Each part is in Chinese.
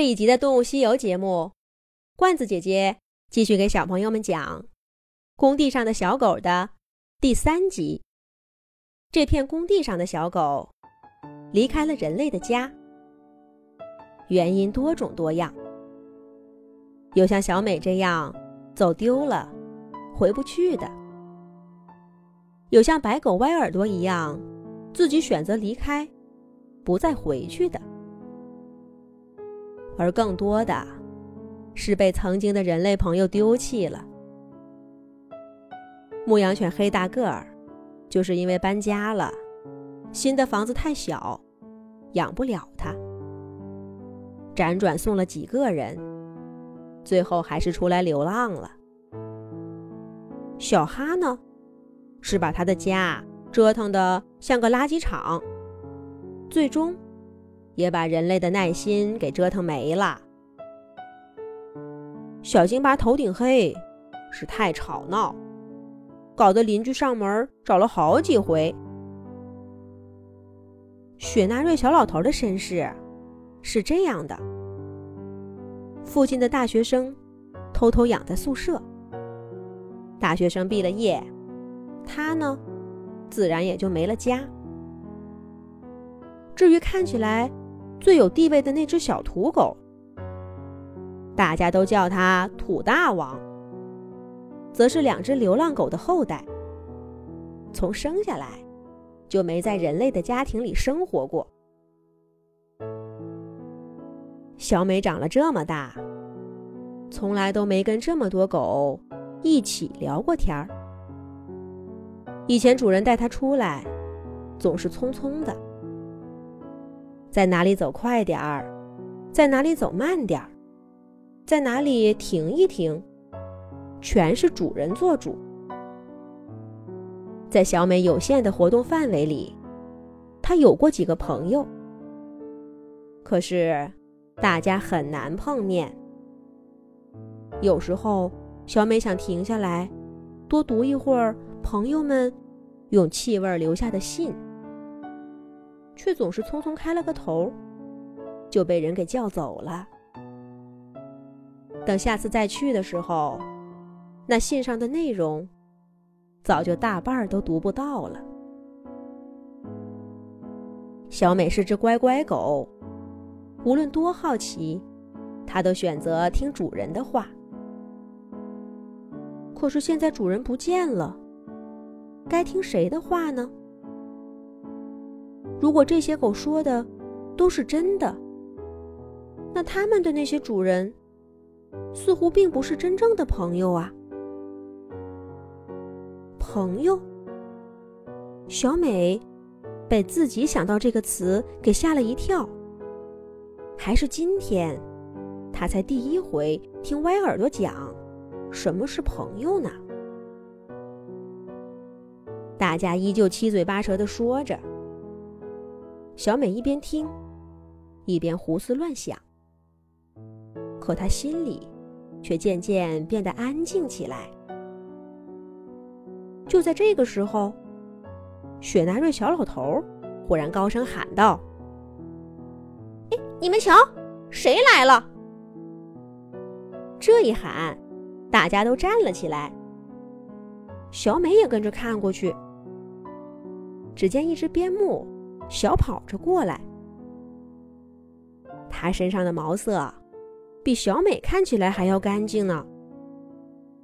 这一集的《动物西游》节目，罐子姐姐继续给小朋友们讲《工地上的小狗》的第三集。这片工地上的小狗离开了人类的家，原因多种多样，有像小美这样走丢了、回不去的，有像白狗歪耳朵一样自己选择离开、不再回去的。而更多的，是被曾经的人类朋友丢弃了。牧羊犬黑大个儿，就是因为搬家了，新的房子太小，养不了它。辗转送了几个人，最后还是出来流浪了。小哈呢，是把他的家折腾得像个垃圾场，最终。也把人类的耐心给折腾没了。小京巴头顶黑，是太吵闹，搞得邻居上门找了好几回。雪纳瑞小老头的身世是这样的：附近的大学生偷偷养在宿舍，大学生毕了业，他呢，自然也就没了家。至于看起来……最有地位的那只小土狗，大家都叫它土大王，则是两只流浪狗的后代。从生下来就没在人类的家庭里生活过。小美长了这么大，从来都没跟这么多狗一起聊过天儿。以前主人带它出来，总是匆匆的。在哪里走快点儿，在哪里走慢点儿，在哪里停一停，全是主人做主。在小美有限的活动范围里，她有过几个朋友，可是大家很难碰面。有时候，小美想停下来，多读一会儿朋友们用气味留下的信。却总是匆匆开了个头，就被人给叫走了。等下次再去的时候，那信上的内容早就大半都读不到了。小美是只乖乖狗，无论多好奇，它都选择听主人的话。可是现在主人不见了，该听谁的话呢？如果这些狗说的都是真的，那他们的那些主人似乎并不是真正的朋友啊。朋友，小美被自己想到这个词给吓了一跳。还是今天，她才第一回听歪耳朵讲什么是朋友呢？大家依旧七嘴八舌的说着。小美一边听，一边胡思乱想。可她心里却渐渐变得安静起来。就在这个时候，雪纳瑞小老头忽然高声喊道：“哎，你们瞧，谁来了？”这一喊，大家都站了起来。小美也跟着看过去，只见一只边牧。小跑着过来，它身上的毛色比小美看起来还要干净呢，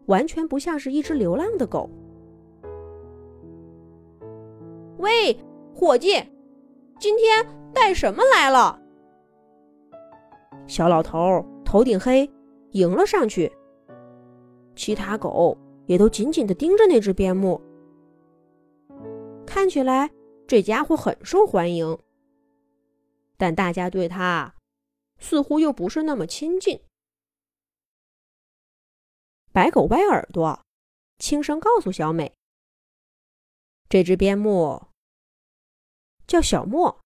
完全不像是一只流浪的狗。喂，伙计，今天带什么来了？小老头头顶黑，迎了上去。其他狗也都紧紧的盯着那只边牧，看起来。这家伙很受欢迎，但大家对他似乎又不是那么亲近。白狗歪耳朵，轻声告诉小美：“这只边牧叫小莫，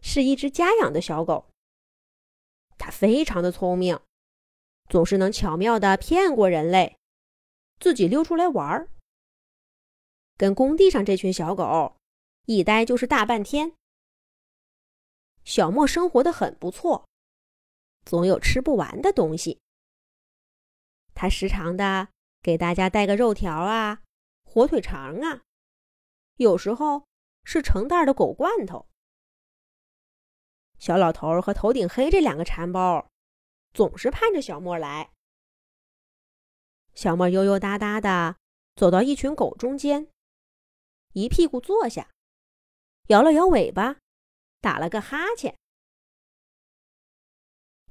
是一只家养的小狗。它非常的聪明，总是能巧妙的骗过人类，自己溜出来玩儿，跟工地上这群小狗。”一待就是大半天。小莫生活的很不错，总有吃不完的东西。他时常的给大家带个肉条啊、火腿肠啊，有时候是成袋的狗罐头。小老头和头顶黑这两个馋包，总是盼着小莫来。小莫悠悠哒哒的走到一群狗中间，一屁股坐下，摇了摇尾巴，打了个哈欠。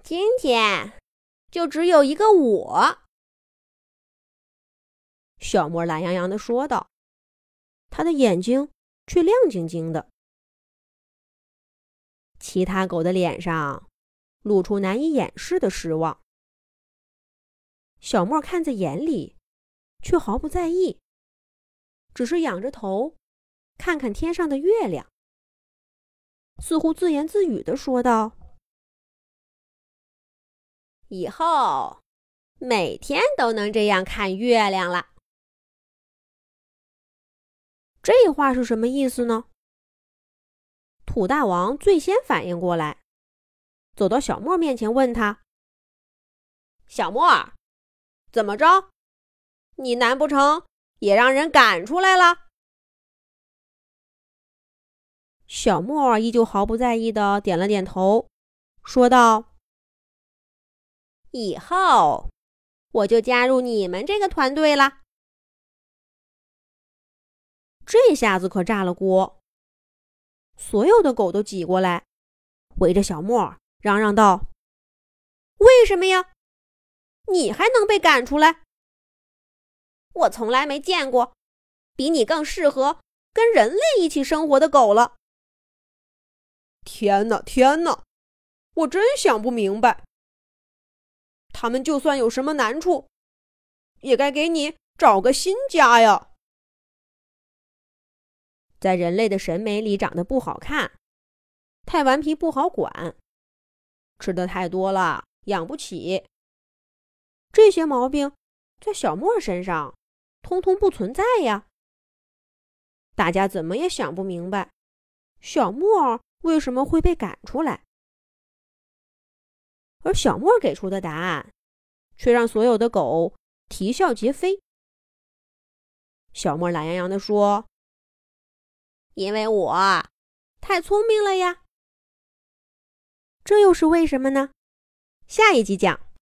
今天就只有一个我。小莫懒洋洋的说道，他的眼睛却亮晶晶的。其他狗的脸上露出难以掩饰的失望。小莫看在眼里，却毫不在意，只是仰着头，看看天上的月亮，似乎自言自语的说道：“以后每天都能这样看月亮了。”这话是什么意思呢？土大王最先反应过来，走到小莫面前问他：“小莫，怎么着？你难不成也让人赶出来了？”小莫依旧毫不在意的点了点头，说道：“以后我就加入你们这个团队了。”这下子可炸了锅！所有的狗都挤过来，围着小莫嚷嚷道：“为什么呀？你还能被赶出来？我从来没见过比你更适合跟人类一起生活的狗了！”天哪，天哪！我真想不明白，他们就算有什么难处，也该给你找个新家呀！在人类的审美里，长得不好看，太顽皮不好管，吃的太多了养不起。这些毛病在小莫身上通通不存在呀。大家怎么也想不明白，小莫为什么会被赶出来，而小莫给出的答案却让所有的狗啼笑皆非。小莫懒洋洋地说。因为我太聪明了呀，这又是为什么呢？下一集讲。